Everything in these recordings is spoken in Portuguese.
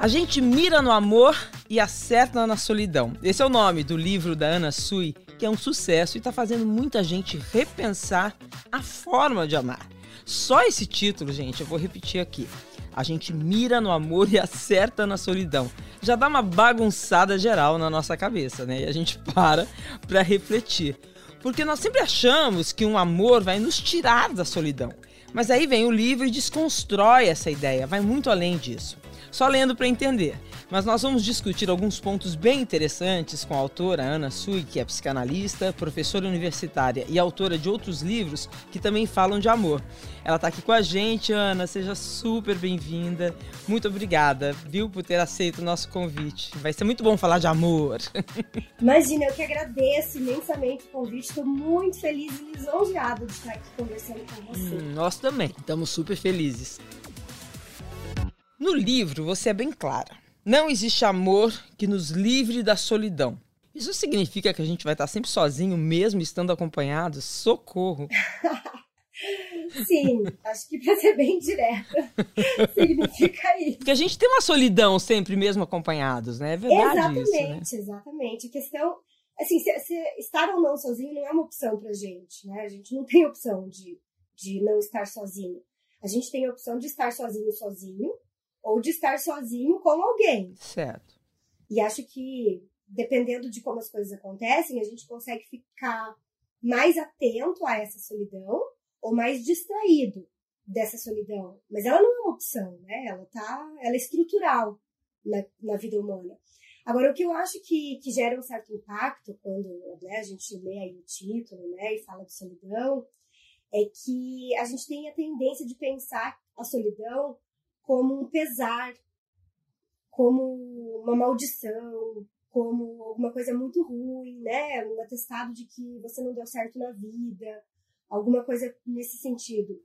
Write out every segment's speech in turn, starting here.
A gente mira no amor e acerta na solidão. Esse é o nome do livro da Ana Sui, que é um sucesso e está fazendo muita gente repensar a forma de amar. Só esse título, gente, eu vou repetir aqui. A gente mira no amor e acerta na solidão. Já dá uma bagunçada geral na nossa cabeça, né? E a gente para para refletir. Porque nós sempre achamos que um amor vai nos tirar da solidão. Mas aí vem o livro e desconstrói essa ideia, vai muito além disso só lendo para entender. Mas nós vamos discutir alguns pontos bem interessantes com a autora Ana Sui, que é psicanalista, professora universitária e autora de outros livros que também falam de amor. Ela está aqui com a gente, Ana, seja super bem-vinda. Muito obrigada, viu, por ter aceito o nosso convite. Vai ser muito bom falar de amor. Imagina, eu que agradeço imensamente o convite. Estou muito feliz e lisonjeada de estar aqui conversando com você. Hum, nós também, estamos super felizes. No livro, você é bem clara. Não existe amor que nos livre da solidão. Isso significa que a gente vai estar sempre sozinho, mesmo estando acompanhado? Socorro! Sim, acho que para ser bem direta, significa isso. Porque a gente tem uma solidão sempre mesmo acompanhados, né? É verdade Exatamente, isso, né? exatamente. A questão, assim, se, se estar ou não sozinho não é uma opção pra gente, né? A gente não tem opção de, de não estar sozinho. A gente tem a opção de estar sozinho sozinho, ou de estar sozinho com alguém. Certo. E acho que, dependendo de como as coisas acontecem, a gente consegue ficar mais atento a essa solidão ou mais distraído dessa solidão. Mas ela não é uma opção, né? Ela tá, ela é estrutural na, na vida humana. Agora, o que eu acho que, que gera um certo impacto quando né, a gente lê aí o título né, e fala de solidão, é que a gente tem a tendência de pensar a solidão como um pesar, como uma maldição, como alguma coisa muito ruim, né? Um atestado de que você não deu certo na vida, alguma coisa nesse sentido.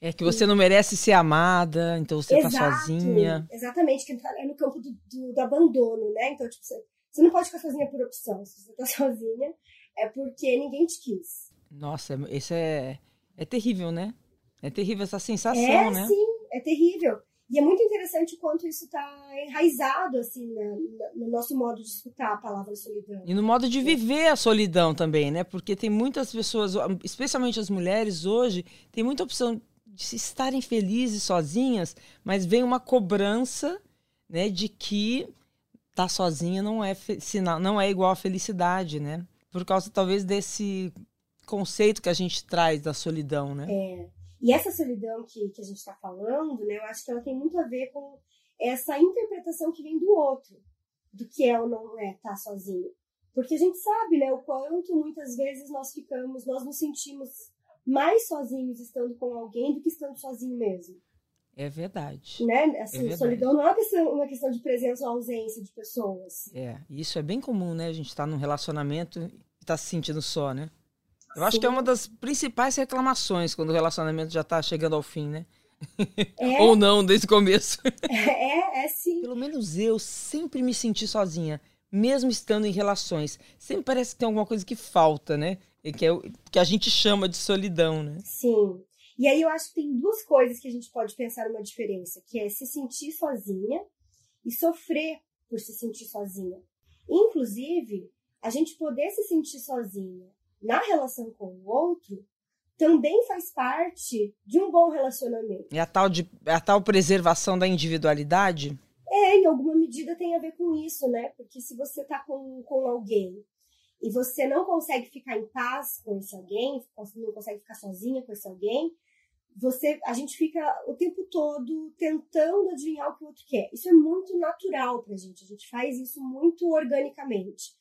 É que você e... não merece ser amada, então você tá Exato, tá sozinha. Exatamente, que é no campo do, do, do abandono, né? Então, tipo, você, você não pode ficar sozinha por opção. Se você tá sozinha, é porque ninguém te quis. Nossa, isso é, é terrível, né? É terrível essa sensação, é, né? Sim, é terrível. E é muito interessante o quanto isso está enraizado assim no nosso modo de escutar a palavra solidão. E no modo de viver a solidão também, né? Porque tem muitas pessoas, especialmente as mulheres hoje, tem muita opção de estarem felizes sozinhas, mas vem uma cobrança, né, de que estar tá sozinha não é sinal, não é igual a felicidade, né? Por causa talvez desse conceito que a gente traz da solidão, né? É. E essa solidão que, que a gente está falando, né, eu acho que ela tem muito a ver com essa interpretação que vem do outro, do que é ou não é estar tá sozinho. Porque a gente sabe, né, o quanto muitas vezes nós ficamos, nós nos sentimos mais sozinhos estando com alguém do que estando sozinho mesmo. É verdade. Né? Assim, é verdade. solidão não é uma questão, uma questão de presença ou ausência de pessoas. É, isso é bem comum, né? A gente está num relacionamento e está se sentindo só, né? Eu acho Sim. que é uma das principais reclamações quando o relacionamento já está chegando ao fim, né? É. Ou não, desde o começo. É, é sim. Pelo menos eu sempre me senti sozinha, mesmo estando em relações. Sempre parece que tem alguma coisa que falta, né? E que, é, que a gente chama de solidão, né? Sim. E aí eu acho que tem duas coisas que a gente pode pensar uma diferença, que é se sentir sozinha e sofrer por se sentir sozinha. Inclusive, a gente poder se sentir sozinha na relação com o outro também faz parte de um bom relacionamento. É a tal, de, é a tal preservação da individualidade? É, em alguma medida tem a ver com isso, né? Porque se você tá com, com alguém e você não consegue ficar em paz com esse alguém, não consegue ficar sozinha com esse alguém, você, a gente fica o tempo todo tentando adivinhar o que o outro quer. Isso é muito natural pra gente, a gente faz isso muito organicamente.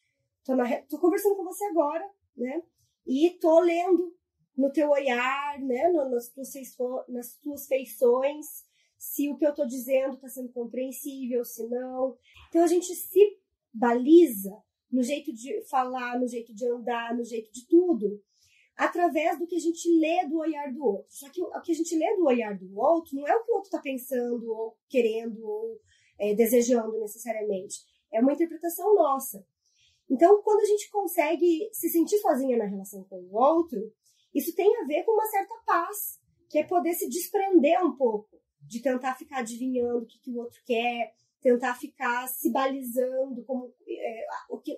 Tô, na, tô conversando com você agora, né? E tô lendo no teu olhar, né, nas tuas, nas tuas feições, se o que eu estou dizendo está sendo compreensível, se não. Então a gente se baliza no jeito de falar, no jeito de andar, no jeito de tudo, através do que a gente lê do olhar do outro. Só que o que a gente lê do olhar do outro não é o que o outro está pensando, ou querendo, ou é, desejando necessariamente. É uma interpretação nossa. Então, quando a gente consegue se sentir sozinha na relação com o outro, isso tem a ver com uma certa paz, que é poder se desprender um pouco de tentar ficar adivinhando o que, que o outro quer, tentar ficar se balizando como é,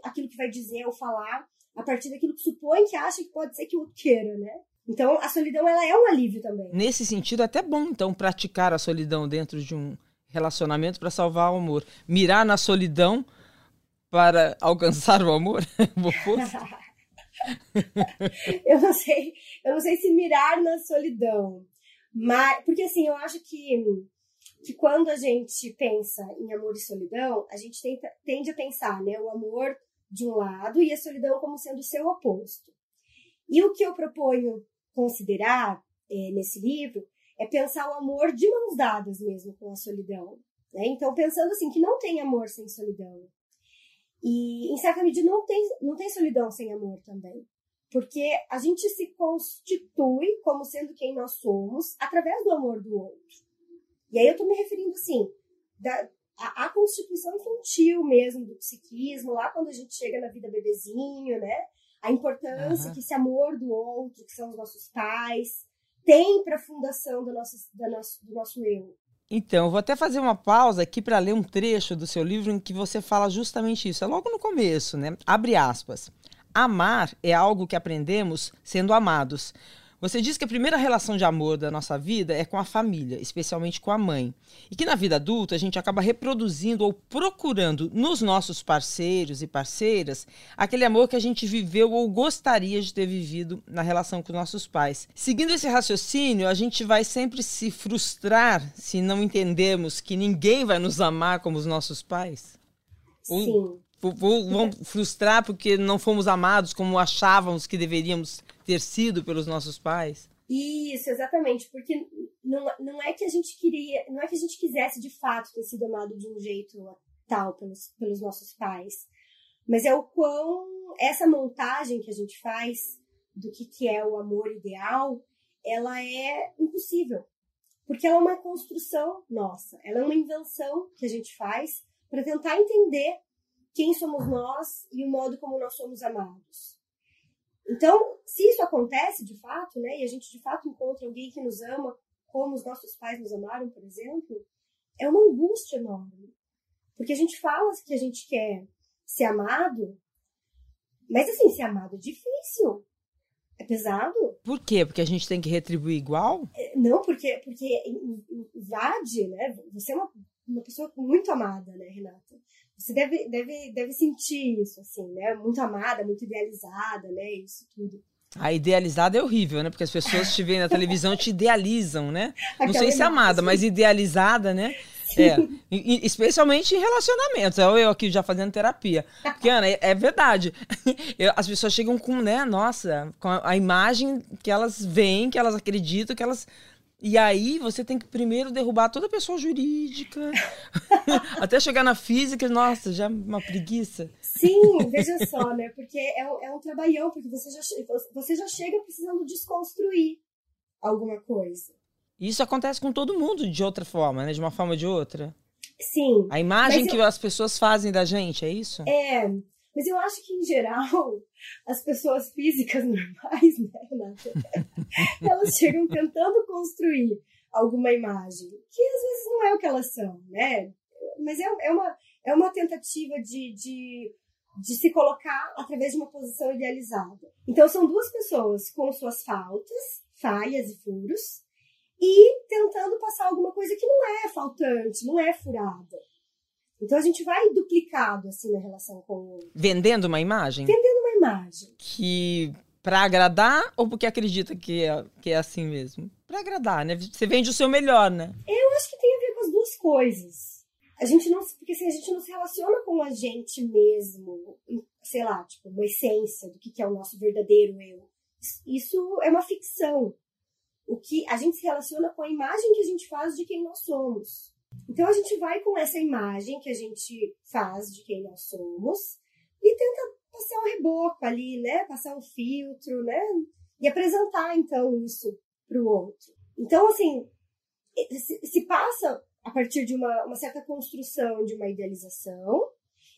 aquilo que vai dizer ou falar a partir daquilo que supõe que acha que pode ser que o outro queira, né? Então, a solidão ela é um alívio também. Nesse sentido, é até bom então praticar a solidão dentro de um relacionamento para salvar o amor. Mirar na solidão para alcançar o amor? eu não sei, eu não sei se mirar na solidão, mas porque assim, eu acho que que quando a gente pensa em amor e solidão, a gente tenta, tende a pensar, né, o amor de um lado e a solidão como sendo o seu oposto. E o que eu proponho considerar é, nesse livro é pensar o amor de mãos dadas mesmo com a solidão. Né? Então, pensando assim, que não tem amor sem solidão. E, em certa medida, não tem, não tem solidão sem amor também. Porque a gente se constitui como sendo quem nós somos através do amor do outro. E aí eu estou me referindo, assim, da, a, a, constituição infantil mesmo do psiquismo, lá quando a gente chega na vida bebezinho, né? A importância uhum. que esse amor do outro, que são os nossos pais, tem para a fundação do nosso, do, nosso, do nosso eu. Então, vou até fazer uma pausa aqui para ler um trecho do seu livro em que você fala justamente isso. É logo no começo, né? Abre aspas. Amar é algo que aprendemos sendo amados. Você diz que a primeira relação de amor da nossa vida é com a família, especialmente com a mãe. E que na vida adulta a gente acaba reproduzindo ou procurando nos nossos parceiros e parceiras aquele amor que a gente viveu ou gostaria de ter vivido na relação com nossos pais. Seguindo esse raciocínio, a gente vai sempre se frustrar se não entendemos que ninguém vai nos amar como os nossos pais? Sim. Ou, vamos frustrar porque não fomos amados como achávamos que deveríamos ter sido pelos nossos pais? Isso, exatamente, porque não, não é que a gente queria, não é que a gente quisesse de fato ter sido amado de um jeito tal pelos, pelos nossos pais, mas é o quão essa montagem que a gente faz do que, que é o amor ideal, ela é impossível, porque ela é uma construção nossa, ela é uma invenção que a gente faz para tentar entender quem somos nós e o modo como nós somos amados. Então, se isso acontece de fato, né, e a gente de fato encontra alguém que nos ama como os nossos pais nos amaram, por exemplo, é uma angústia enorme. Porque a gente fala que a gente quer ser amado, mas assim, ser amado é difícil. É pesado. Por quê? Porque a gente tem que retribuir igual? É, não, porque, porque invade, né? Você é uma, uma pessoa muito amada, né, Renata? Você deve, deve, deve sentir isso, assim, né? Muito amada, muito idealizada, né? Isso tudo. A idealizada é horrível, né? Porque as pessoas te veem na televisão te idealizam, né? Não sei se é amada, mas idealizada, né? É, e, especialmente em relacionamentos. Eu, eu aqui já fazendo terapia. Porque, Ana, é, é verdade. Eu, as pessoas chegam com, né, nossa, com a, a, imagem que elas veem, que elas acreditam, que elas e aí você tem que primeiro derrubar toda a pessoa jurídica, até chegar na física, nossa, já é uma preguiça. Sim, veja só, né? Porque é, é um trabalhão, porque você já, você já chega precisando desconstruir alguma coisa. Isso acontece com todo mundo de outra forma, né? De uma forma ou de outra. Sim. A imagem que as pessoas fazem da gente, é isso? É. Mas eu acho que, em geral, as pessoas físicas normais, né, Renata? elas chegam tentando construir alguma imagem, que às vezes não é o que elas são, né? Mas é, é, uma, é uma tentativa de, de, de se colocar através de uma posição idealizada. Então, são duas pessoas com suas faltas, falhas e furos, e tentando passar alguma coisa que não é faltante, não é furada. Então a gente vai duplicado assim na relação com o outro. Vendendo uma imagem? Vendendo uma imagem. Que para agradar ou porque acredita que é, que é assim mesmo? Para agradar, né? Você vende o seu melhor, né? Eu acho que tem a ver com as duas coisas. A gente não, porque assim, a gente não se relaciona com a gente mesmo, sei lá, tipo, uma essência do que é o nosso verdadeiro eu. Isso é uma ficção. O que a gente se relaciona com a imagem que a gente faz de quem nós somos. Então a gente vai com essa imagem que a gente faz de quem nós somos e tenta passar um reboco ali, né? Passar um filtro, né? E apresentar então isso para o outro. Então, assim, se, passa a partir de uma, uma certa construção de uma idealização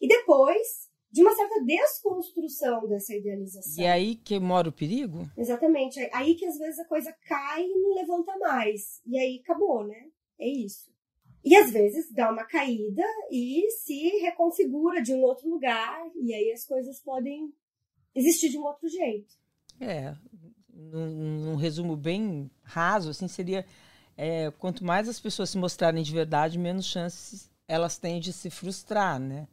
e depois de uma certa desconstrução dessa idealização. E aí que mora o perigo? Exatamente. Aí que às vezes a coisa cai e não levanta mais. E aí acabou, né? É isso. E às vezes dá uma caída e se reconfigura de um outro lugar, e aí as coisas podem existir de um outro jeito. É, num, num resumo bem raso, assim, seria é, quanto mais as pessoas se mostrarem de verdade, menos chances elas têm de se frustrar, né?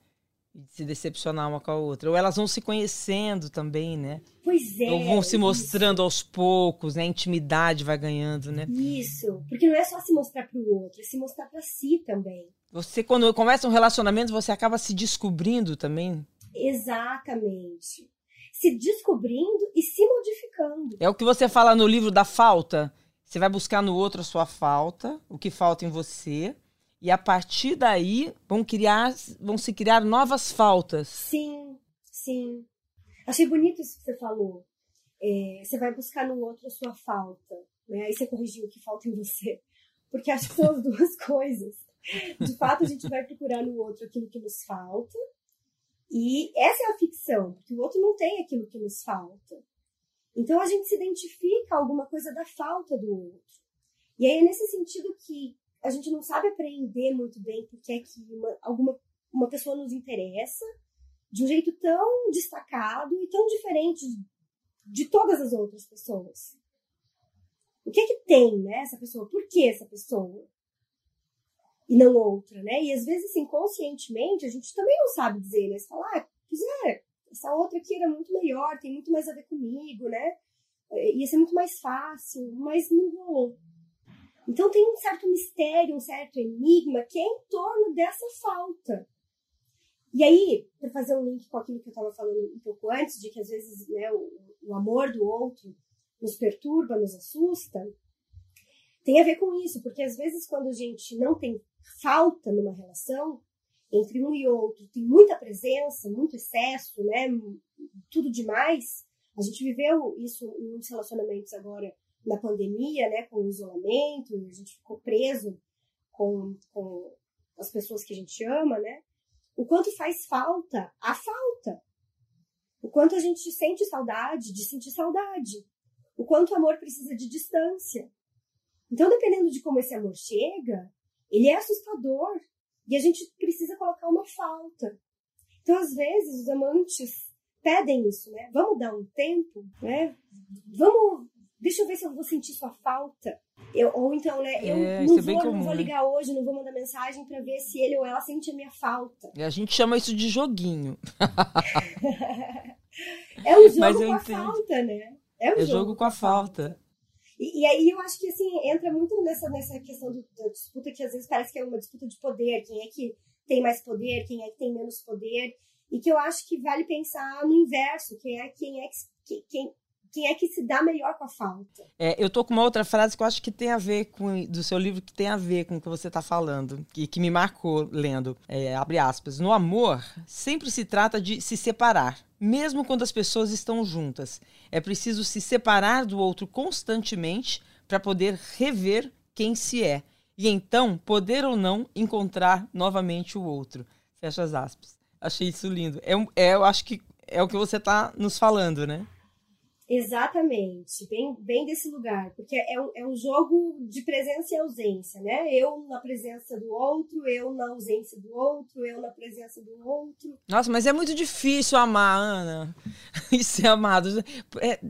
De se decepcionar uma com a outra. Ou elas vão se conhecendo também, né? Pois é. Ou vão se mostrando isso. aos poucos, né? A intimidade vai ganhando, né? Isso. Porque não é só se mostrar para o outro, é se mostrar para si também. Você, quando começa um relacionamento, você acaba se descobrindo também. Exatamente. Se descobrindo e se modificando. É o que você fala no livro da falta. Você vai buscar no outro a sua falta, o que falta em você e a partir daí vão criar, vão se criar novas faltas. Sim, sim. Achei bonito isso que você falou. É, você vai buscar no outro a sua falta, né? Aí você corrigiu o que falta em você, porque acho que são as duas coisas. De fato, a gente vai procurar no outro aquilo que nos falta, e essa é a ficção, porque o outro não tem aquilo que nos falta. Então a gente se identifica alguma coisa da falta do outro. E aí é nesse sentido que a gente não sabe apreender muito bem porque é que uma, alguma uma pessoa nos interessa de um jeito tão destacado e tão diferente de todas as outras pessoas. O que é que tem, né, essa pessoa? Por que essa pessoa? E não outra, né? E às vezes, assim, conscientemente, a gente também não sabe dizer, né? Você fala, ah, pois é, essa outra aqui era muito melhor, tem muito mais a ver comigo, né? Ia ser muito mais fácil, mas não rolou. Então tem um certo mistério, um certo enigma que é em torno dessa falta. E aí, para fazer um link com aquilo que eu estava falando um pouco antes, de que às vezes né, o, o amor do outro nos perturba, nos assusta, tem a ver com isso, porque às vezes quando a gente não tem falta numa relação, entre um e outro, tem muita presença, muito excesso, né, tudo demais. A gente viveu isso em muitos relacionamentos agora na pandemia, né, com o isolamento, a gente ficou preso com, com as pessoas que a gente ama, né? O quanto faz falta a falta. O quanto a gente sente saudade de sentir saudade. O quanto o amor precisa de distância. Então, dependendo de como esse amor chega, ele é assustador. E a gente precisa colocar uma falta. Então, às vezes, os amantes pedem isso, né? Vamos dar um tempo, né? Vamos deixa eu ver se eu vou sentir sua falta. Eu, ou então, né, eu é, não, é vou, comum, não vou né? ligar hoje, não vou mandar mensagem para ver se ele ou ela sente a minha falta. E a gente chama isso de joguinho. é um jogo com a falta, né? É um é jogo, jogo com a falta. falta. E, e, aí eu acho que assim, entra muito nessa, nessa questão do, da disputa que às vezes parece que é uma disputa de poder, quem é que tem mais poder, quem é que tem menos poder. E que eu acho que vale pensar no inverso, quem é, quem é que, quem, quem é que se dá melhor com a falta. É, eu tô com uma outra frase que eu acho que tem a ver com do seu livro que tem a ver com o que você está falando e que me marcou lendo. É, abre aspas. No amor sempre se trata de se separar, mesmo quando as pessoas estão juntas. É preciso se separar do outro constantemente para poder rever quem se é e então poder ou não encontrar novamente o outro. Fecha as aspas. Achei isso lindo. É, é eu acho que é o que você está nos falando, né? Exatamente, bem, bem desse lugar, porque é um, é um jogo de presença e ausência, né? Eu na presença do outro, eu na ausência do outro, eu na presença do outro. Nossa, mas é muito difícil amar, Ana, e ser amado. É,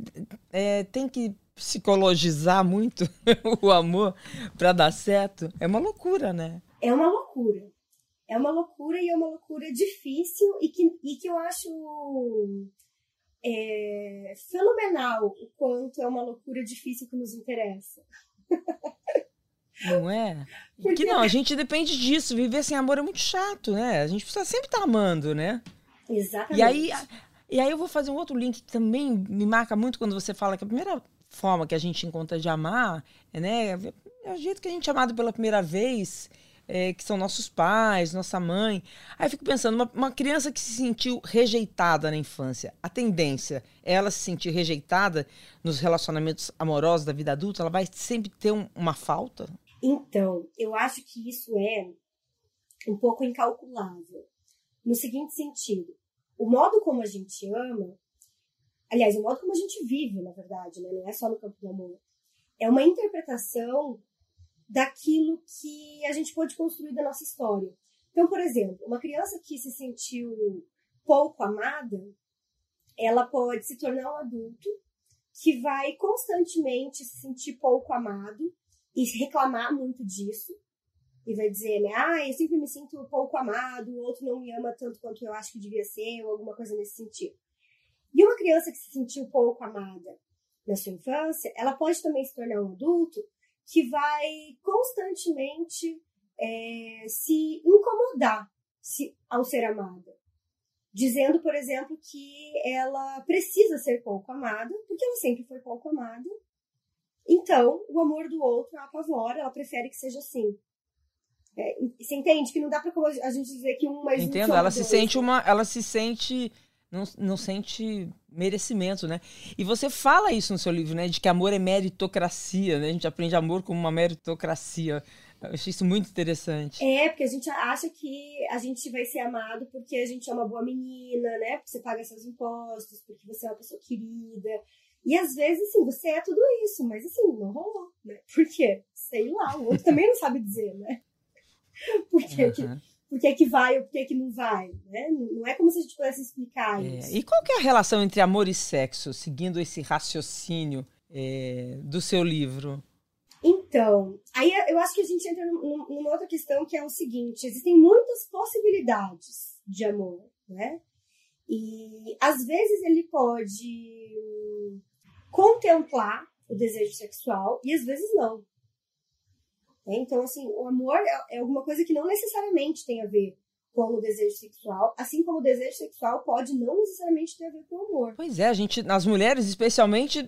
é, tem que psicologizar muito o amor para dar certo. É uma loucura, né? É uma loucura. É uma loucura e é uma loucura difícil e que, e que eu acho é fenomenal o quanto é uma loucura difícil que nos interessa. Não é? Porque não, a gente depende disso. Viver sem amor é muito chato, né? A gente precisa sempre estar tá amando, né? Exatamente. E aí, e aí eu vou fazer um outro link que também me marca muito quando você fala que a primeira forma que a gente encontra de amar é, né, é o jeito que a gente é amado pela primeira vez é, que são nossos pais, nossa mãe. Aí eu fico pensando, uma, uma, criança que se sentiu rejeitada na infância, a tendência é ela se sentir rejeitada nos relacionamentos amorosos da vida adulta, ela vai sempre ter um, uma falta? Então, eu acho que isso é um pouco incalculável. No seguinte sentido, o modo como a gente ama, aliás, o modo como a gente vive, na verdade, né? não é só no campo do amor, é uma interpretação daquilo que a gente pode construir da nossa história. Então, por exemplo, uma criança que se sentiu pouco amada, ela pode se tornar um adulto que vai constantemente se sentir pouco amado e reclamar muito disso. E vai dizer, né? Ah, eu sempre me sinto pouco amado, o outro não me ama tanto quanto eu acho que devia ser, ou alguma coisa nesse sentido. E uma criança que se sentiu pouco amada na sua infância, ela pode também se tornar um adulto que vai constantemente é, se incomodar se, ao ser amada. Dizendo, por exemplo, que ela precisa ser pouco amada, porque ela sempre foi pouco amada. Então, o amor do outro a apavora, ela prefere que seja assim. É, você entende que não dá para a gente dizer que um mais Entendo, um ela se sente uma, ela se sente não, não sente merecimento, né? E você fala isso no seu livro, né? De que amor é meritocracia, né? A gente aprende amor como uma meritocracia. Eu achei isso muito interessante. É, porque a gente acha que a gente vai ser amado porque a gente é uma boa menina, né? Porque você paga seus impostos, porque você é uma pessoa querida. E às vezes, assim, você é tudo isso, mas assim, não rolou, né? Por quê? Sei lá, o outro também não sabe dizer, né? Por quê? Uhum por que, que vai ou por que, que não vai, né? Não é como se a gente pudesse explicar é, isso. E qual que é a relação entre amor e sexo, seguindo esse raciocínio é, do seu livro? Então, aí eu acho que a gente entra numa outra questão que é o seguinte: existem muitas possibilidades de amor, né? E às vezes ele pode contemplar o desejo sexual e às vezes não. Né? Então, assim, o amor é, é alguma coisa que não necessariamente tem a ver com o desejo sexual, assim como o desejo sexual pode não necessariamente ter a ver com o amor. Pois é, a gente, as mulheres especialmente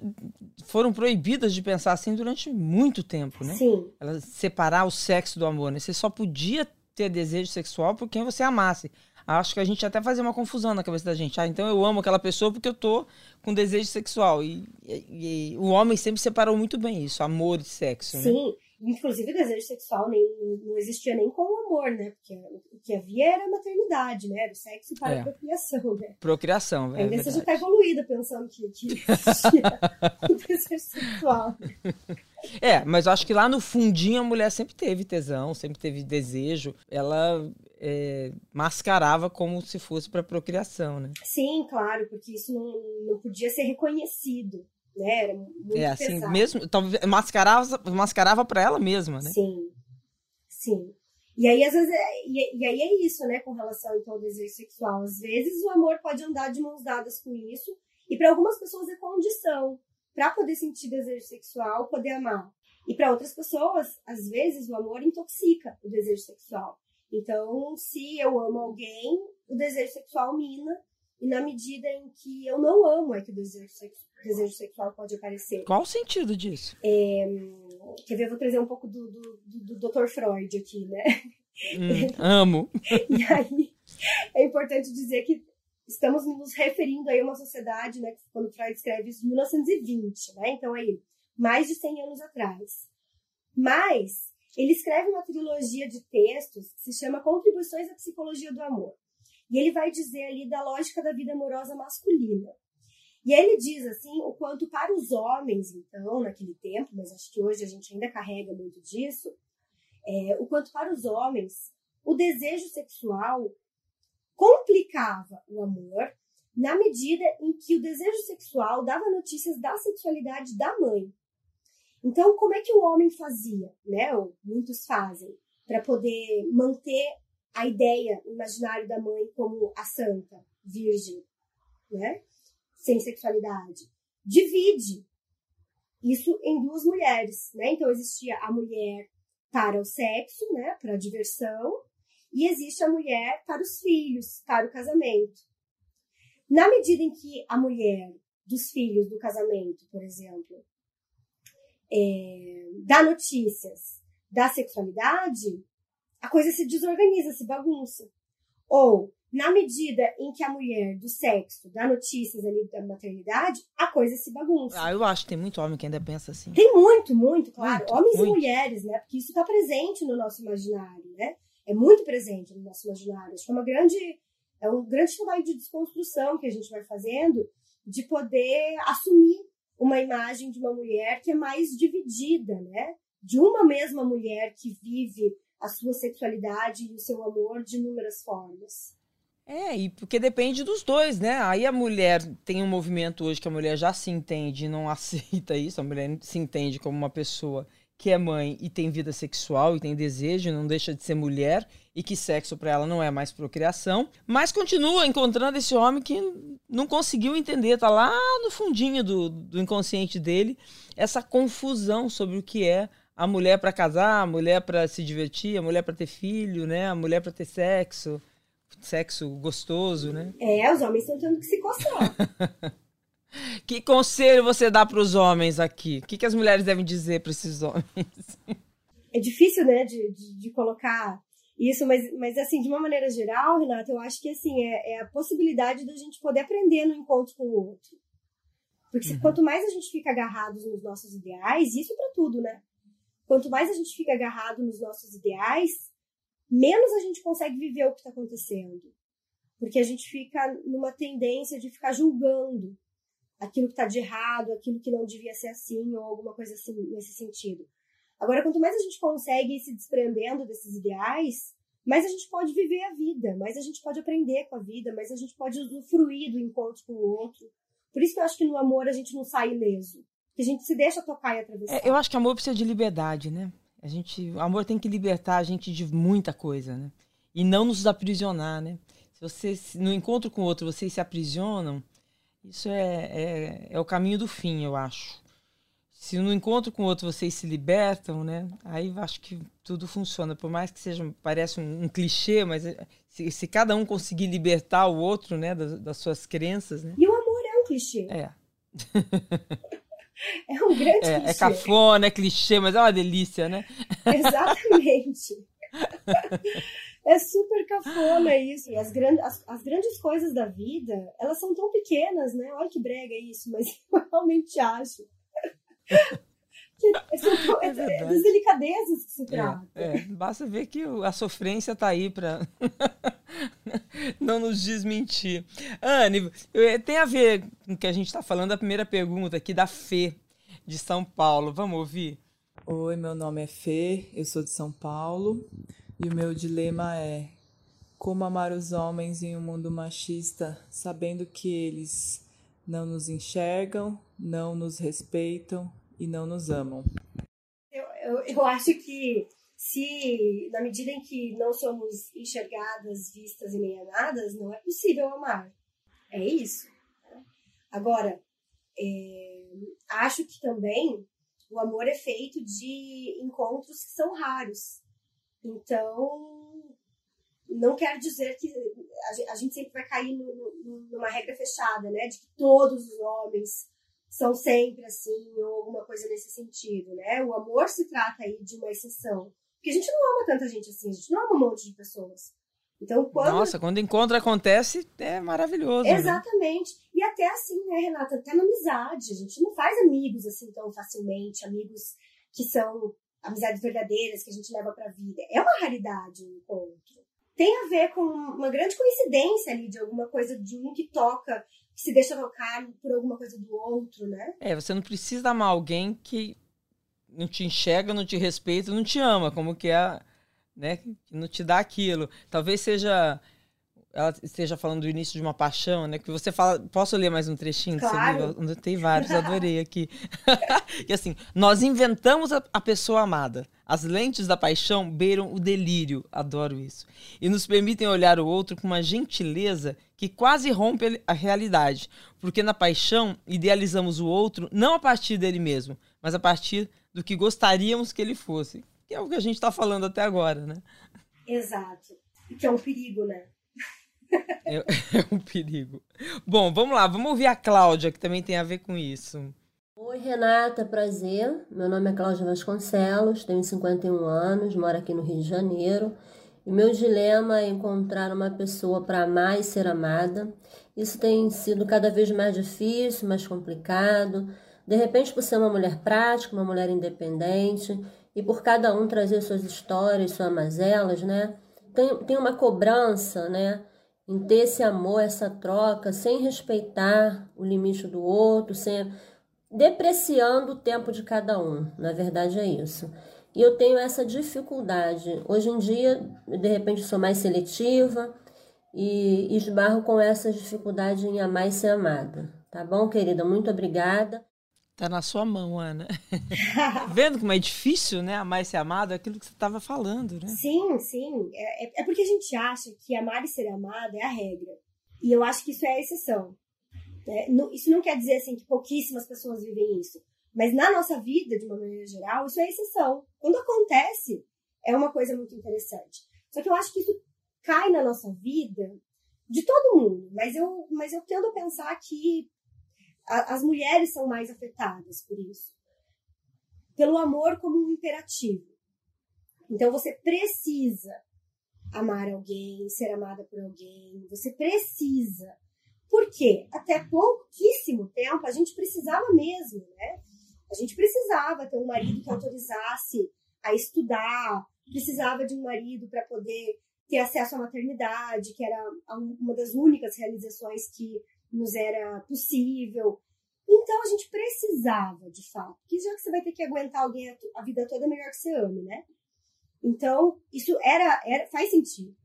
foram proibidas de pensar assim durante muito tempo, né? Sim. Elas separar o sexo do amor, né? Você só podia ter desejo sexual por quem você amasse. Acho que a gente até fazia uma confusão na cabeça da gente. Ah, então eu amo aquela pessoa porque eu tô com desejo sexual. E, e, e o homem sempre separou muito bem isso, amor e sexo. Né? Sim. Né? Inclusive, desejo sexual nem, não existia nem com o amor, né? Porque o que havia era a maternidade, né? Era o sexo para é. a procriação, né? Procriação, é Ainda você já está evoluída pensando que, que existia o desejo sexual. É, mas eu acho que lá no fundinho a mulher sempre teve tesão, sempre teve desejo. Ela é, mascarava como se fosse para procriação, né? Sim, claro, porque isso não, não podia ser reconhecido né? Era muito é, assim, pesado. mesmo, talvez mascarava, mascarava para ela mesma, né? Sim, sim. E aí, às vezes, é, e, e, aí é isso, né, com relação então, ao desejo sexual. Às vezes o amor pode andar de mãos dadas com isso, e para algumas pessoas é condição para poder sentir desejo sexual, poder amar. E para outras pessoas, às vezes, o amor intoxica o desejo sexual. Então, se eu amo alguém, o desejo sexual mina e na medida em que eu não amo é que o desejo, sexu desejo sexual pode aparecer. Qual o sentido disso? É, quer ver, eu vou trazer um pouco do, do, do, do Dr. Freud aqui, né? Hum, amo. e aí, é importante dizer que estamos nos referindo aí a uma sociedade, né, quando Freud escreve isso, em 1920, né? Então aí, mais de 100 anos atrás. Mas ele escreve uma trilogia de textos que se chama Contribuições à Psicologia do Amor. E ele vai dizer ali da lógica da vida amorosa masculina. E ele diz assim, o quanto para os homens, então, naquele tempo, mas acho que hoje a gente ainda carrega muito disso, é, o quanto para os homens o desejo sexual complicava o amor na medida em que o desejo sexual dava notícias da sexualidade da mãe. Então, como é que o homem fazia, né? Ou muitos fazem, para poder manter a ideia, o imaginário da mãe como a santa, virgem, né? Sem sexualidade. Divide isso em duas mulheres, né? Então existia a mulher para o sexo, né, para a diversão, e existe a mulher para os filhos, para o casamento. Na medida em que a mulher dos filhos do casamento, por exemplo, é, dá notícias da sexualidade, a coisa se desorganiza, se bagunça. Ou, na medida em que a mulher do sexo dá notícias ali da maternidade, a coisa se bagunça. Ah, eu acho que tem muito homem que ainda pensa assim. Tem muito, muito, claro. Muito, Homens muito. e mulheres, né? Porque isso está presente no nosso imaginário, né? É muito presente no nosso imaginário. Acho que é uma grande, é um grande trabalho de desconstrução que a gente vai fazendo de poder assumir uma imagem de uma mulher que é mais dividida, né? de uma mesma mulher que vive a sua sexualidade e o seu amor de inúmeras formas. É, e porque depende dos dois, né? Aí a mulher tem um movimento hoje que a mulher já se entende e não aceita isso, a mulher se entende como uma pessoa que é mãe e tem vida sexual e tem desejo, não deixa de ser mulher e que sexo para ela não é mais procriação, mas continua encontrando esse homem que não conseguiu entender, tá lá no fundinho do, do inconsciente dele, essa confusão sobre o que é a mulher para casar, a mulher para se divertir, a mulher para ter filho, né? A mulher para ter sexo, sexo gostoso, né? É, os homens estão tendo que se coçar. que conselho você dá para os homens aqui? O que, que as mulheres devem dizer para esses homens? É difícil, né, de, de, de, colocar isso, mas, mas assim, de uma maneira geral, Renata, eu acho que assim, é, é a possibilidade da gente poder aprender no encontro com o outro. Porque uhum. quanto mais a gente fica agarrados nos nossos ideais, isso é para tudo, né? Quanto mais a gente fica agarrado nos nossos ideais, menos a gente consegue viver o que está acontecendo. Porque a gente fica numa tendência de ficar julgando aquilo que está de errado, aquilo que não devia ser assim, ou alguma coisa assim nesse sentido. Agora, quanto mais a gente consegue ir se desprendendo desses ideais, mais a gente pode viver a vida, mais a gente pode aprender com a vida, mais a gente pode usufruir do encontro com o outro. Por isso que eu acho que no amor a gente não sai ileso que a gente se deixa tocar e atravessar. É, eu acho que amor precisa de liberdade, né? A gente, o amor tem que libertar a gente de muita coisa, né? E não nos aprisionar, né? Se você no encontro com o outro vocês se aprisionam, isso é, é, é o caminho do fim, eu acho. Se no encontro com o outro vocês se libertam, né? Aí eu acho que tudo funciona. Por mais que seja, parece um, um clichê, mas é, se, se, cada um conseguir libertar o outro, né, das, das suas crenças, né? E o amor é um clichê. É. É um grande é, clichê. É cafona, é clichê, mas é uma delícia, né? Exatamente. é super cafona isso. As, grandes, as, as, grandes coisas da vida, elas são tão pequenas, né? Olha que brega isso, mas eu realmente acho. É, são, é, é, das delicadezas que se é, trata. É, basta ver que a sofrência está aí para não nos desmentir. Anne, tem a ver com o que a gente está falando, a primeira pergunta aqui da Fê, de São Paulo. Vamos ouvir? Oi, meu nome é Fê, eu sou de São Paulo e o meu dilema é como amar os homens em um mundo machista, sabendo que eles não nos enxergam, não nos respeitam e não nos amam. Eu, eu, eu acho que se, na medida em que não somos enxergadas, vistas e nem amadas, não é possível amar. É isso. Né? Agora, é, acho que também o amor é feito de encontros que são raros. Então, não quer dizer que a gente sempre vai cair numa regra fechada, né? De que todos os homens são sempre assim, ou alguma coisa nesse sentido, né? O amor se trata aí de uma exceção. Porque a gente não ama tanta gente assim, a gente não ama um monte de pessoas. Então, quando... Nossa, quando encontro acontece, é maravilhoso. Né? Exatamente. Né? E até assim, né, Renata? Até na amizade. A gente não faz amigos assim tão facilmente, amigos que são amizades verdadeiras que a gente leva pra vida. É uma raridade o um encontro. Tem a ver com uma grande coincidência ali de alguma coisa de um que toca que se deixa tocar por alguma coisa do outro, né? É, você não precisa amar alguém que não te enxerga, não te respeita, não te ama, como que é, né? Que não te dá aquilo. Talvez seja ela esteja falando do início de uma paixão, né? Que você fala. Posso ler mais um trechinho claro. Tem vários, adorei aqui. e assim, nós inventamos a, a, pessoa amada. As lentes da paixão beiram o delírio, adoro isso. E nos permitem olhar o outro com uma gentileza que quase rompe a realidade. Porque na paixão idealizamos o outro não a partir dele mesmo, mas a partir do que gostaríamos que ele fosse. Que é o que a gente está falando até agora, né? Exato. Que é um perigo, né? É, é, um perigo. Bom, vamos lá, vamos ouvir a Cláudia, que também tem a ver com isso. Oi, Renata, prazer. Meu nome é Cláudia Vasconcelos, tenho 51 anos, moro aqui no Rio de Janeiro. E meu dilema é encontrar uma pessoa para amar e ser amada. Isso tem sido cada vez mais difícil, mais complicado. De repente, por ser uma mulher prática, uma mulher independente, e por cada um trazer suas histórias, suas mazelas, né? Tem, tem uma cobrança, né? em ter esse amor, essa troca, sem respeitar o limite do outro, sem depreciando o tempo de cada um. Na verdade é isso. e eu tenho essa dificuldade. Hoje em dia, de repente, sou mais seletiva e esbarro com essa dificuldade em amar e ser amada. Tá bom, querida? Muito obrigada. Tá na sua mão, Ana. Vendo como é difícil, né? Amar e ser amado, é aquilo que você estava falando, né? Sim, sim. É, é, é porque a gente acha que amar e ser amado é a regra. E eu acho que isso é a exceção. É, isso não quer dizer assim que pouquíssimas pessoas vivem isso. Mas na nossa vida, de uma maneira geral, isso é exceção. Quando acontece, é uma coisa muito interessante. Só que eu acho que isso cai na nossa vida de todo mundo. Mas eu, mas eu tendo a pensar que a, as mulheres são mais afetadas por isso. Pelo amor como um imperativo. Então você precisa amar alguém, ser amada por alguém. Você precisa. Por quê? Até pouquíssimo tempo a gente precisava mesmo, né? A gente precisava ter um marido que autorizasse a estudar, precisava de um marido para poder ter acesso à maternidade, que era uma das únicas realizações que nos era possível. Então a gente precisava, de fato, que já que você vai ter que aguentar alguém a vida toda, é melhor que você ame, né? Então, isso era, era faz sentido.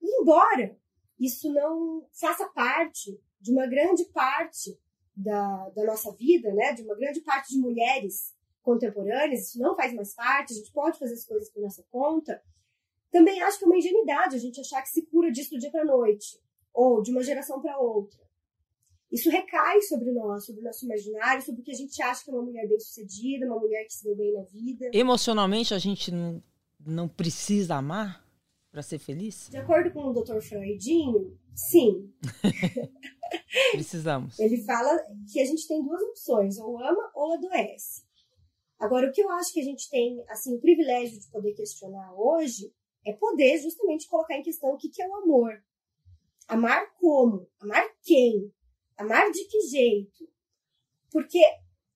Embora isso não faça parte de uma grande parte da, da nossa vida, né? De uma grande parte de mulheres contemporâneas, isso não faz mais parte, a gente pode fazer as coisas por nossa conta. Também acho que é uma ingenuidade a gente achar que se cura disso do dia para noite, ou de uma geração para outra. Isso recai sobre nós, sobre o nosso imaginário, sobre o que a gente acha que é uma mulher bem-sucedida, uma mulher que se deu bem na vida. Emocionalmente, a gente não, não precisa amar para ser feliz? De acordo com o Dr. Freudinho, sim. Precisamos. Ele fala que a gente tem duas opções, ou ama ou adoece. Agora, o que eu acho que a gente tem, assim, o privilégio de poder questionar hoje é poder justamente colocar em questão o que, que é o amor. Amar como? Amar quem? Amar de que jeito? Porque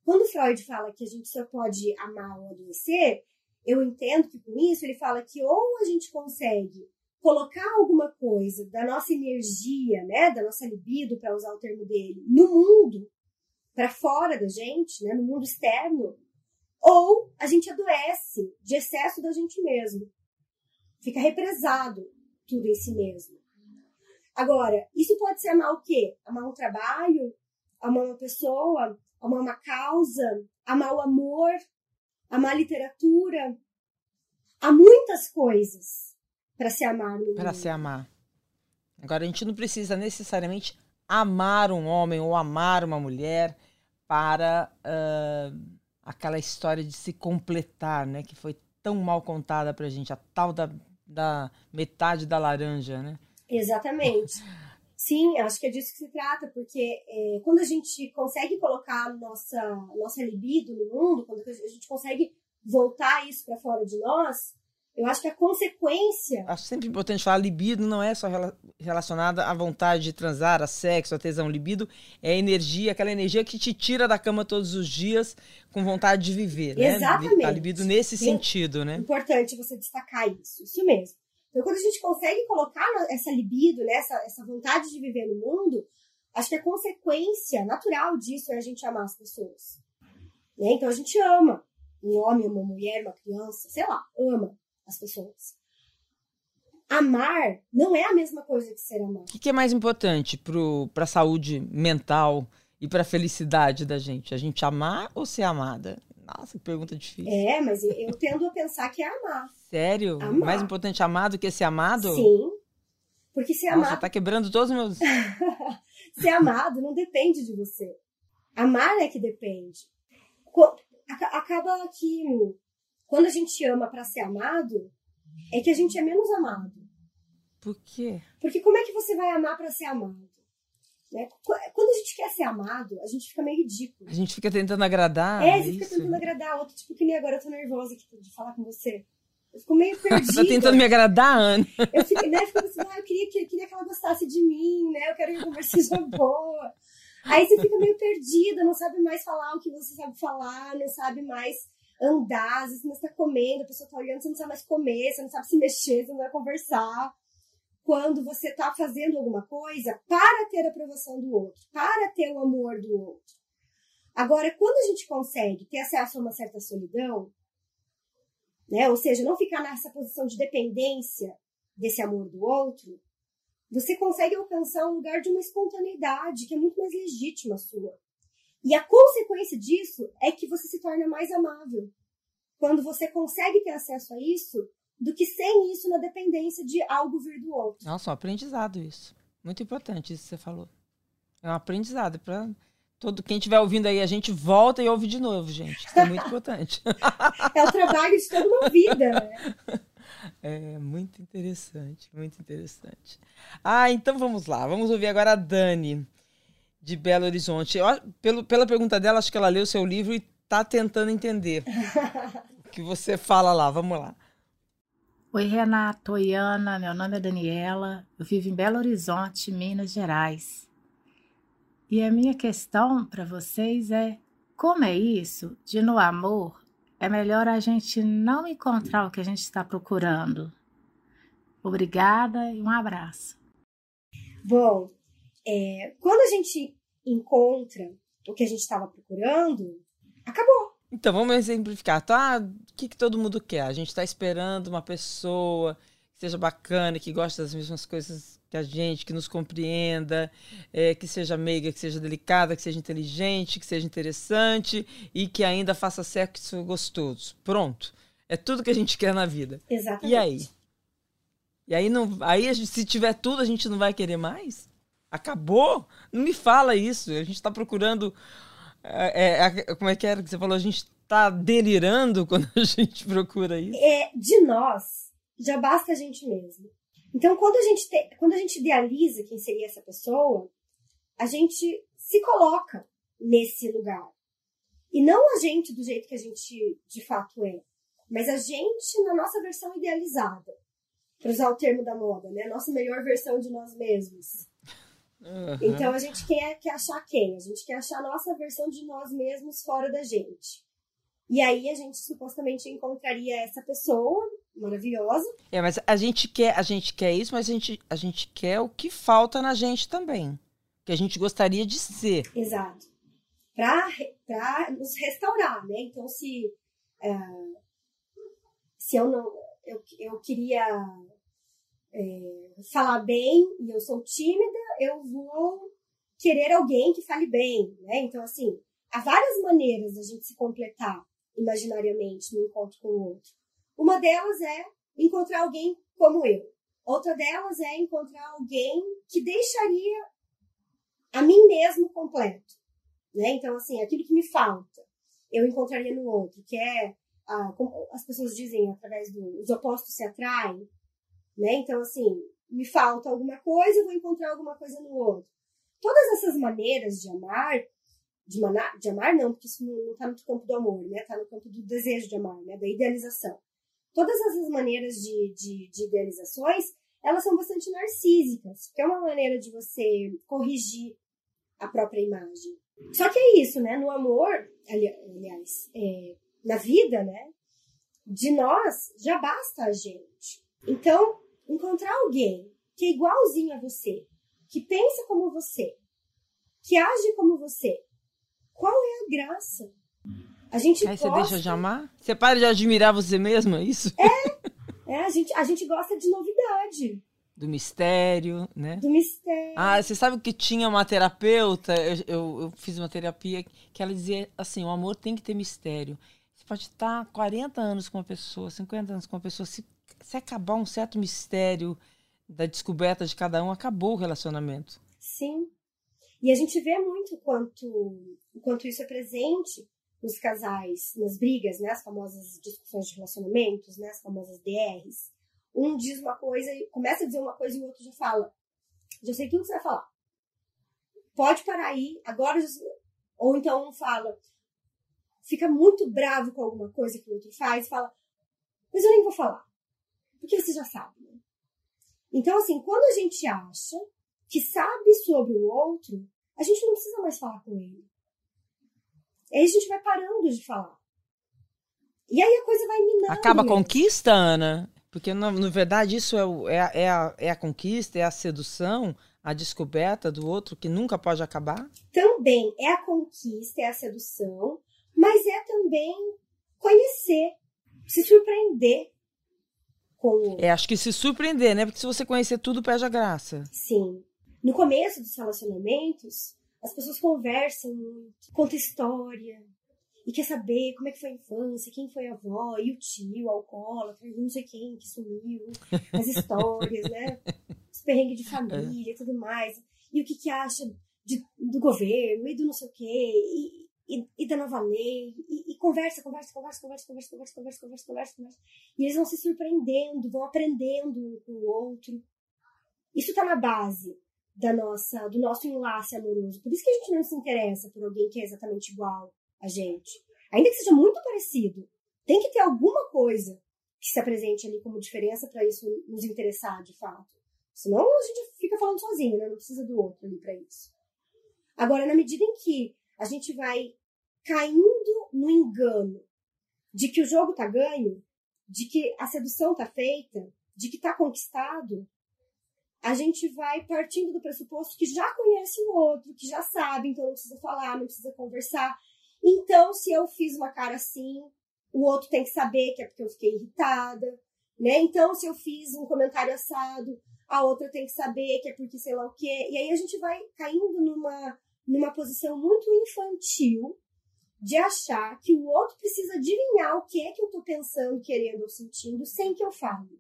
quando Freud fala que a gente só pode amar ou adoecer, eu entendo que com isso ele fala que ou a gente consegue colocar alguma coisa da nossa energia, né, da nossa libido, para usar o termo dele, no mundo, para fora da gente, né, no mundo externo, ou a gente adoece de excesso da gente mesmo. Fica represado tudo em si mesmo. Agora, isso pode ser amar o quê? Amar um trabalho, amar uma pessoa, amar uma causa, amar o amor, amar a literatura. Há muitas coisas para se amar. Para se amar. Agora, a gente não precisa necessariamente amar um homem ou amar uma mulher para uh, aquela história de se completar, né? Que foi tão mal contada para a gente, a tal da, da metade da laranja, né? Exatamente. Sim, acho que é disso que se trata, porque é, quando a gente consegue colocar nossa, nossa libido no mundo, quando a gente consegue voltar isso para fora de nós, eu acho que a consequência. Acho sempre importante falar: libido não é só relacionada à vontade de transar, a sexo, a tesão. Libido é energia, aquela energia que te tira da cama todos os dias com vontade de viver. Né? Exatamente. A libido nesse Sim. sentido, né? Importante você destacar isso, isso mesmo. Então, quando a gente consegue colocar essa libido, né, essa, essa vontade de viver no mundo, acho que a consequência natural disso é a gente amar as pessoas. Né? Então, a gente ama um homem, uma mulher, uma criança, sei lá, ama as pessoas. Amar não é a mesma coisa que ser amado. O que, que é mais importante para a saúde mental e para a felicidade da gente? A gente amar ou ser amada? Nossa, que pergunta difícil. É, mas eu tendo a pensar que é amar. Sério? Amar. Mais importante amar do que ser amado? Sim. Porque ser Nossa, amado. tá quebrando todos os meus. ser amado não depende de você. Amar é que depende. Acaba que quando a gente ama para ser amado, é que a gente é menos amado. Por quê? Porque como é que você vai amar para ser amado? Né? Quando a gente quer ser amado, a gente fica meio ridículo. A gente fica tentando agradar. É, você fica tentando agradar outro. Tipo, que nem agora eu tô nervosa aqui de falar com você. Eu fico meio perdida. Você tá tentando me agradar, Ana? Eu fico, né, fico assim, ah, eu queria, que, queria que ela gostasse de mim, né? Eu quero que a conversa seja boa. Aí você fica meio perdida, não sabe mais falar o que você sabe falar, não sabe mais andar, às vezes você tá comendo, a pessoa tá olhando, você não sabe mais comer, você não sabe se mexer, você não vai conversar quando você está fazendo alguma coisa para ter a aprovação do outro, para ter o amor do outro. Agora, quando a gente consegue ter acesso a uma certa solidão, né? Ou seja, não ficar nessa posição de dependência desse amor do outro, você consegue alcançar um lugar de uma espontaneidade que é muito mais legítima sua. E a consequência disso é que você se torna mais amável. Quando você consegue ter acesso a isso, do que sem isso na dependência de algo vir do outro. Nossa, um aprendizado isso. Muito importante isso que você falou. É um aprendizado para todo quem estiver ouvindo aí, a gente volta e ouve de novo, gente. Isso é muito importante. é o trabalho de toda uma vida, né? É muito interessante, muito interessante. Ah, então vamos lá. Vamos ouvir agora a Dani, de Belo Horizonte. Eu, pelo, pela pergunta dela, acho que ela leu o seu livro e está tentando entender o que você fala lá. Vamos lá. Oi, Renato. Oi, Ana. Meu nome é Daniela. Eu vivo em Belo Horizonte, Minas Gerais. E a minha questão para vocês é: como é isso de no amor é melhor a gente não encontrar o que a gente está procurando. Obrigada e um abraço. Bom, é, quando a gente encontra o que a gente estava procurando, acabou. Então, vamos exemplificar. Tá? O que, que todo mundo quer? A gente está esperando uma pessoa que seja bacana, que goste das mesmas coisas que a gente, que nos compreenda, é, que seja meiga, que seja delicada, que seja inteligente, que seja interessante e que ainda faça sexo gostoso. Pronto. É tudo que a gente quer na vida. Exatamente. E aí? E aí, não, aí se tiver tudo, a gente não vai querer mais? Acabou? Não me fala isso. A gente está procurando. É, é, como é que era que você falou? A gente está delirando quando a gente procura isso? É, de nós, já basta a gente mesmo. Então, quando a gente, te, quando a gente idealiza quem seria essa pessoa, a gente se coloca nesse lugar. E não a gente do jeito que a gente de fato é, mas a gente na nossa versão idealizada. Para usar o termo da moda, né? A nossa melhor versão de nós mesmos. Uhum. Então a gente quer, quer achar quem? A gente quer achar a nossa versão de nós mesmos fora da gente. E aí a gente supostamente encontraria essa pessoa maravilhosa. É, mas a gente quer, a gente quer isso, mas a gente, a gente quer o que falta na gente também. Que a gente gostaria de ser. Exato. Para nos restaurar, né? Então, se, uh, se eu não. Eu, eu queria é, falar bem e eu sou tímida, eu vou querer alguém que fale bem, né? Então, assim, há várias maneiras da gente se completar imaginariamente no encontro com o outro. Uma delas é encontrar alguém como eu. Outra delas é encontrar alguém que deixaria a mim mesmo completo. Né? Então, assim, aquilo que me falta, eu encontraria no outro, que é, ah, como as pessoas dizem, através dos opostos se atraem. Né? Então, assim, me falta alguma coisa, eu vou encontrar alguma coisa no outro. Todas essas maneiras de amar, de, manar, de amar não, porque isso não está no campo do amor, né? Está no campo do desejo de amar, né? Da idealização. Todas essas maneiras de, de, de idealizações, elas são bastante narcísicas, que é uma maneira de você corrigir a própria imagem. Só que é isso, né? No amor, aliás, é, na vida, né? De nós, já basta a gente. Então, encontrar alguém que é igualzinho a você, que pensa como você, que age como você, qual é a graça? A gente Aí você deixa de amar? Você para de admirar você mesma, é isso? É, é a, gente, a gente gosta de novidade. Do mistério, né? Do mistério. Ah, você sabe que tinha uma terapeuta, eu, eu, eu, fiz uma terapia que ela dizia assim, o amor tem que ter mistério. Você pode estar 40 anos com uma pessoa, 50 anos com uma pessoa, se, se acabar um certo mistério da descoberta de cada um, acabou o relacionamento. Sim. E a gente vê muito quanto, quanto isso é presente nos casais, nas brigas, né, as famosas discussões de relacionamentos, né, as famosas DRs. Um diz uma coisa começa a dizer uma coisa e o outro já fala. Já sei tudo que você vai falar. Pode parar aí, agora. Ou então um fala, fica muito bravo com alguma coisa que o outro faz, fala, mas eu nem vou falar. Porque você já sabe, né? Então, assim, quando a gente acha que sabe sobre o outro, a gente não precisa mais falar com ele. Aí a gente vai parando de falar. E aí a coisa vai minando. Acaba a conquista, Ana? Porque, na, na verdade, isso é, o, é, é, a, é a conquista, é a sedução, a descoberta do outro que nunca pode acabar? Também é a conquista, é a sedução, mas é também conhecer. se surpreender com. É, acho que se surpreender, né? Porque se você conhecer tudo, perde a graça. Sim. No começo dos relacionamentos, as pessoas conversam muito, contam história, e quer saber como é que foi a infância, quem foi a avó, e o tio, o alcoólatra, não sei quem que sumiu, as histórias, né? Os perrengues de família e tudo mais. E o que que acha de, do governo e do não sei o quê, e, e, e da nova lei, e, e, conversa, conversa, conversa, conversa, conversa, conversa, conversa, conversa, conversa, conversa. E eles vão se surpreendendo, vão aprendendo um com o outro. Isso está na base da nossa, do nosso enlace amoroso. Por isso que a gente não se interessa por alguém que é exatamente igual a gente. Ainda que seja muito parecido, tem que ter alguma coisa que se apresente ali como diferença para isso nos interessar de fato. Senão a gente fica falando sozinho, né? Não precisa do outro ali para isso. Agora, na medida em que a gente vai caindo no engano de que o jogo tá ganho, de que a sedução tá feita, de que tá conquistado, a gente vai partindo do pressuposto que já conhece o outro, que já sabe, então não precisa falar, não precisa conversar. Então, se eu fiz uma cara assim, o outro tem que saber que é porque eu fiquei irritada, né? Então, se eu fiz um comentário assado, a outra tem que saber que é porque sei lá o quê. E aí a gente vai caindo numa, numa posição muito infantil de achar que o outro precisa adivinhar o que é que eu tô pensando, querendo ou sentindo, sem que eu fale.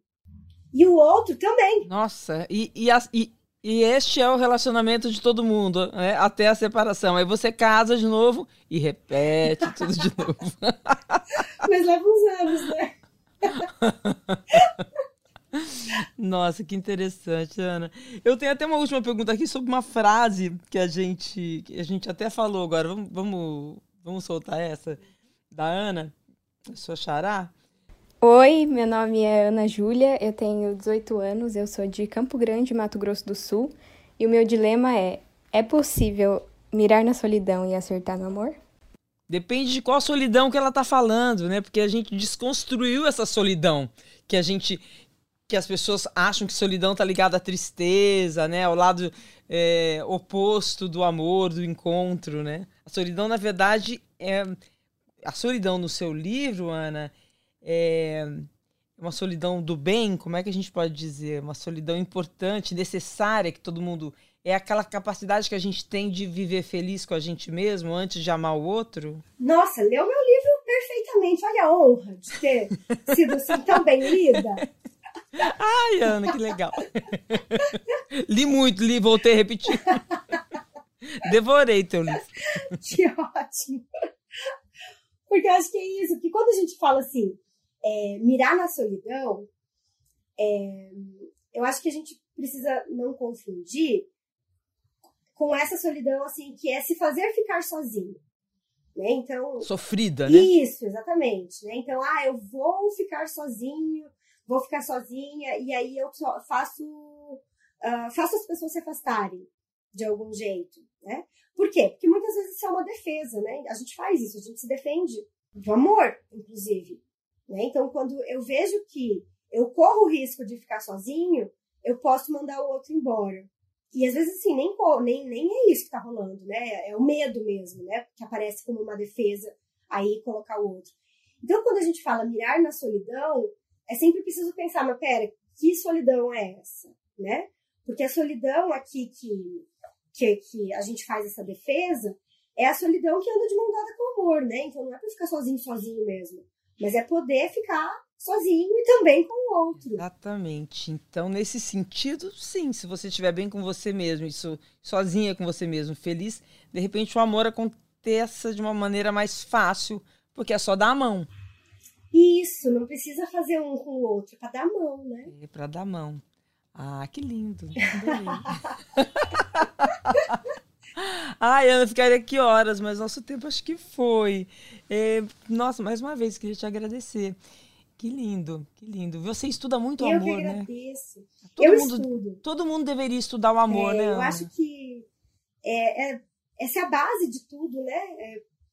E o outro também. Nossa, e, e, e, e este é o relacionamento de todo mundo, né? até a separação. Aí você casa de novo e repete tudo de novo. Mas leva uns anos, né? Nossa, que interessante, Ana. Eu tenho até uma última pergunta aqui sobre uma frase que a gente, que a gente até falou agora. Vamos, vamos, vamos soltar essa da Ana, sua xará. Oi, meu nome é Ana Júlia, eu tenho 18 anos, eu sou de Campo Grande, Mato Grosso do Sul, e o meu dilema é: é possível mirar na solidão e acertar no amor? Depende de qual solidão que ela tá falando, né? Porque a gente desconstruiu essa solidão que a gente que as pessoas acham que solidão tá ligada à tristeza, né? Ao lado é, oposto do amor, do encontro, né? A solidão, na verdade, é a solidão no seu livro, Ana, é uma solidão do bem, como é que a gente pode dizer? Uma solidão importante, necessária, que todo mundo. É aquela capacidade que a gente tem de viver feliz com a gente mesmo antes de amar o outro? Nossa, leu meu livro perfeitamente. Olha a honra de ter sido assim tão bem lida. Ai, Ana, que legal. li muito, li, voltei a repetir. Devorei teu livro. Que ótimo. Porque eu acho que é isso, porque quando a gente fala assim, é, mirar na solidão, é, eu acho que a gente precisa não confundir com essa solidão, assim, que é se fazer ficar sozinho. Né? Então, Sofrida, né? Isso, exatamente. Né? Então, ah, eu vou ficar sozinho, vou ficar sozinha, e aí eu faço, uh, faço as pessoas se afastarem de algum jeito. Né? Por quê? Porque muitas vezes isso é uma defesa, né? A gente faz isso, a gente se defende do amor, inclusive. Né? Então, quando eu vejo que eu corro o risco de ficar sozinho, eu posso mandar o outro embora. E às vezes, assim, nem, nem, nem é isso que tá rolando, né? É o medo mesmo, né? Que aparece como uma defesa aí colocar o outro. Então, quando a gente fala mirar na solidão, é sempre preciso pensar, mas pera, que solidão é essa, né? Porque a solidão aqui que, que, que a gente faz essa defesa é a solidão que anda de mão dada com o amor, né? Então não é pra ficar sozinho, sozinho mesmo. Mas é poder ficar sozinho e também com o outro. Exatamente. Então, nesse sentido, sim, se você estiver bem com você mesmo, isso sozinha com você mesmo, feliz, de repente o amor aconteça de uma maneira mais fácil, porque é só dar a mão. Isso, não precisa fazer um com o outro, é para dar mão, né? É para dar mão. Ah, que lindo. Ai, Ana, ficaria aqui horas, mas nosso tempo acho que foi. É, nossa, mais uma vez, queria te agradecer. Que lindo, que lindo. Você estuda muito o amor, né? Eu agradeço. Todo eu mundo, estudo. Todo mundo deveria estudar o amor, é, né? Eu Ana? acho que é, é, essa é a base de tudo, né?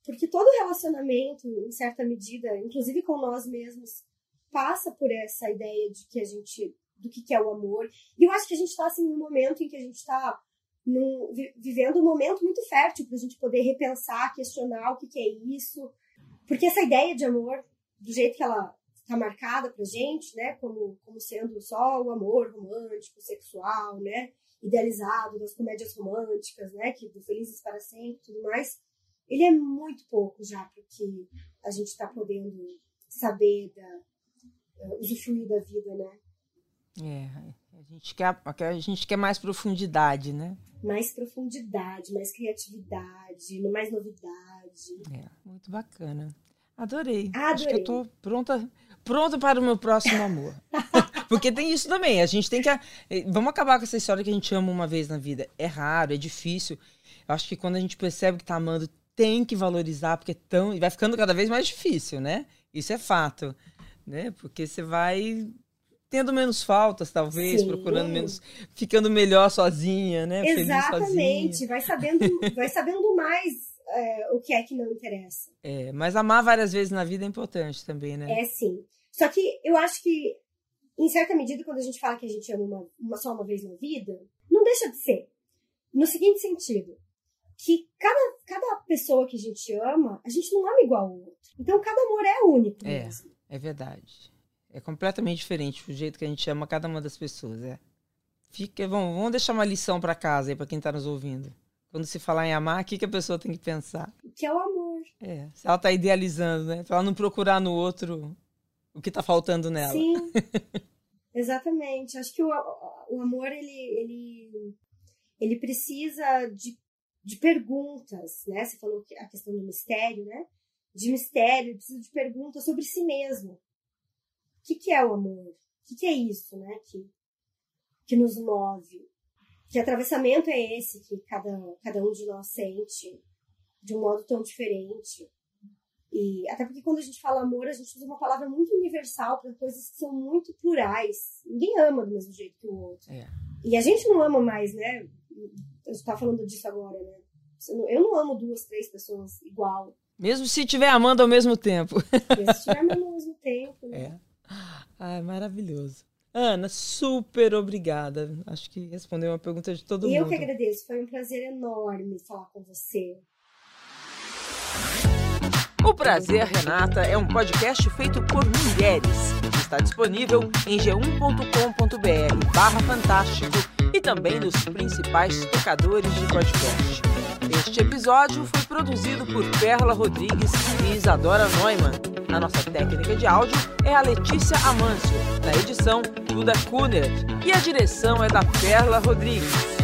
Porque todo relacionamento, em certa medida, inclusive com nós mesmos, passa por essa ideia de que a gente do que, que é o amor. E eu acho que a gente está assim num momento em que a gente está vivendo um momento muito fértil para a gente poder repensar, questionar o que, que é isso. Porque essa ideia de amor, do jeito que ela tá marcada pra gente, né, como, como sendo só o amor romântico, sexual, né, idealizado das comédias românticas, né, que do Felizes para Sempre tudo mais, ele é muito pouco já porque a gente está podendo saber da uh, usufruir da vida, né? É, a gente quer a gente quer mais profundidade, né? Mais profundidade, mais criatividade, mais novidade. É, muito bacana. Adorei. Adorei. Acho que eu tô pronta, pronta para o meu próximo amor. Porque tem isso também. A gente tem que. Eh, vamos acabar com essa história que a gente ama uma vez na vida. É raro, é difícil. Eu acho que quando a gente percebe que tá amando, tem que valorizar, porque é tão. E vai ficando cada vez mais difícil, né? Isso é fato. Né? Porque você vai tendo menos faltas, talvez, Sim. procurando menos, ficando melhor sozinha, né? Exatamente, vai sabendo, vai sabendo mais é, o que é que não interessa. É, mas amar várias vezes na vida é importante também, né? É sim. Só que eu acho que, em certa medida, quando a gente fala que a gente ama uma, uma só uma vez na vida, não deixa de ser. No seguinte sentido, que cada, cada pessoa que a gente ama, a gente não ama igual ao outro. Então, cada amor é único é, mesmo. É verdade. É completamente diferente o jeito que a gente ama cada uma das pessoas, é. Fica, vamos, vamos deixar uma lição para casa aí para quem está nos ouvindo. Quando se falar em amar, o que, que a pessoa tem que pensar? Que é o amor. É, se ela tá idealizando, né? Pra ela não procurar no outro o que tá faltando nela. Sim. Exatamente. Acho que o, o amor, ele, ele, ele precisa de, de perguntas, né? Você falou que a questão do mistério, né? De mistério, precisa de perguntas sobre si mesmo. O que, que é o amor? O que, que é isso, né? Que, que nos move? Que atravessamento é esse que cada, cada um de nós sente de um modo tão diferente? E até porque quando a gente fala amor, a gente usa uma palavra muito universal para coisas que são muito plurais. Ninguém ama do mesmo jeito que o outro. É. E a gente não ama mais, né? A gente tá falando disso agora, né? Eu não amo duas, três pessoas igual. Mesmo se estiver amando ao mesmo tempo. Mesmo se estiver amando ao mesmo tempo. Né? É. Ai, maravilhoso. Ana, super obrigada. Acho que respondeu uma pergunta de todo e mundo. Eu que agradeço. Foi um prazer enorme falar com você. O Prazer Renata é um podcast feito por mulheres. Está disponível em g1.com.br barra fantástico e também nos principais tocadores de podcast. Este episódio foi produzido por Perla Rodrigues e Isadora Neumann. A nossa técnica de áudio é a Letícia Amâncio. Na edição, Duda Kuner. E a direção é da Perla Rodrigues.